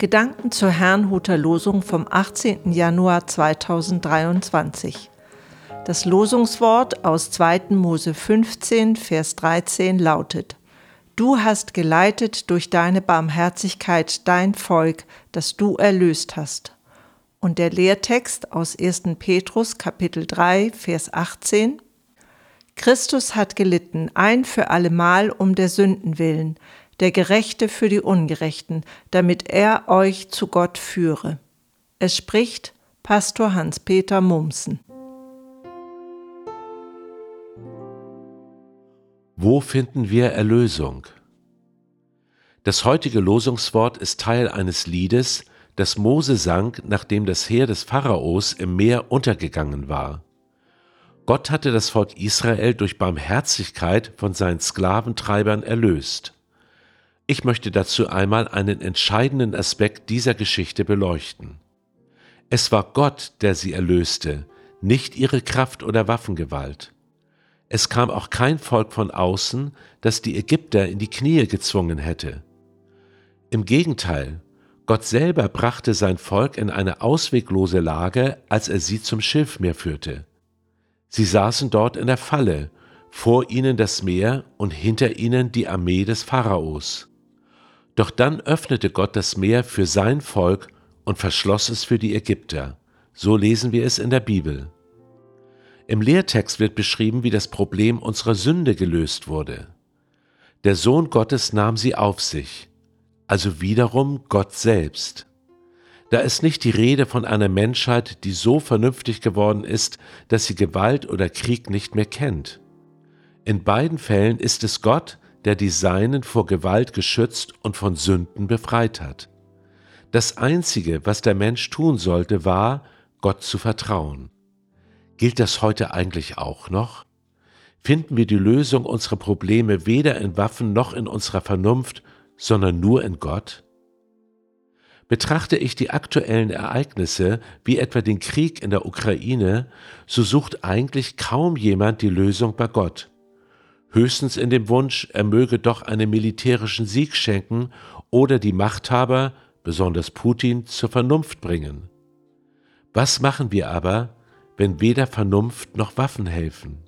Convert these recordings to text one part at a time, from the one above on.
Gedanken zur Herrnhuter Losung vom 18. Januar 2023. Das Losungswort aus 2. Mose 15, Vers 13 lautet: Du hast geleitet durch deine Barmherzigkeit dein Volk, das du erlöst hast. Und der Lehrtext aus 1. Petrus Kapitel 3, Vers 18. Christus hat gelitten, ein für allemal um der Sünden willen, der Gerechte für die Ungerechten, damit er euch zu Gott führe. Es spricht Pastor Hans-Peter Mumsen. Wo finden wir Erlösung? Das heutige Losungswort ist Teil eines Liedes, das Mose sang, nachdem das Heer des Pharaos im Meer untergegangen war. Gott hatte das Volk Israel durch Barmherzigkeit von seinen Sklaventreibern erlöst. Ich möchte dazu einmal einen entscheidenden Aspekt dieser Geschichte beleuchten. Es war Gott, der sie erlöste, nicht ihre Kraft oder Waffengewalt. Es kam auch kein Volk von außen, das die Ägypter in die Knie gezwungen hätte. Im Gegenteil, Gott selber brachte sein Volk in eine ausweglose Lage, als er sie zum Schilfmeer führte. Sie saßen dort in der Falle, vor ihnen das Meer und hinter ihnen die Armee des Pharaos. Doch dann öffnete Gott das Meer für sein Volk und verschloss es für die Ägypter. So lesen wir es in der Bibel. Im Lehrtext wird beschrieben, wie das Problem unserer Sünde gelöst wurde. Der Sohn Gottes nahm sie auf sich, also wiederum Gott selbst. Da ist nicht die Rede von einer Menschheit, die so vernünftig geworden ist, dass sie Gewalt oder Krieg nicht mehr kennt. In beiden Fällen ist es Gott, der die Seinen vor Gewalt geschützt und von Sünden befreit hat. Das Einzige, was der Mensch tun sollte, war, Gott zu vertrauen. Gilt das heute eigentlich auch noch? Finden wir die Lösung unserer Probleme weder in Waffen noch in unserer Vernunft, sondern nur in Gott? Betrachte ich die aktuellen Ereignisse, wie etwa den Krieg in der Ukraine, so sucht eigentlich kaum jemand die Lösung bei Gott höchstens in dem Wunsch, er möge doch einen militärischen Sieg schenken oder die Machthaber, besonders Putin, zur Vernunft bringen. Was machen wir aber, wenn weder Vernunft noch Waffen helfen?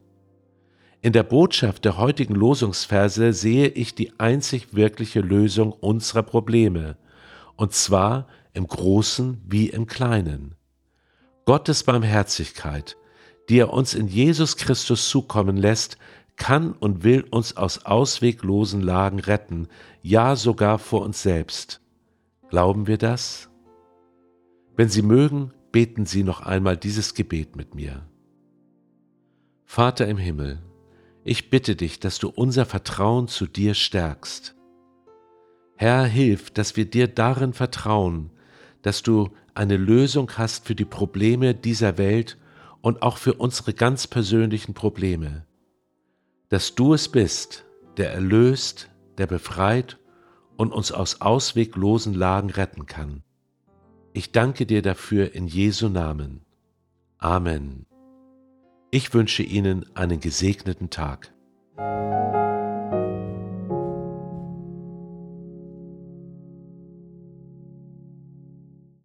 In der Botschaft der heutigen Losungsverse sehe ich die einzig wirkliche Lösung unserer Probleme, und zwar im Großen wie im Kleinen. Gottes Barmherzigkeit, die er uns in Jesus Christus zukommen lässt, kann und will uns aus ausweglosen Lagen retten, ja sogar vor uns selbst. Glauben wir das? Wenn Sie mögen, beten Sie noch einmal dieses Gebet mit mir. Vater im Himmel, ich bitte dich, dass du unser Vertrauen zu dir stärkst. Herr, hilf, dass wir dir darin vertrauen, dass du eine Lösung hast für die Probleme dieser Welt und auch für unsere ganz persönlichen Probleme dass du es bist, der erlöst, der befreit und uns aus ausweglosen Lagen retten kann. Ich danke dir dafür in Jesu Namen. Amen. Ich wünsche Ihnen einen gesegneten Tag.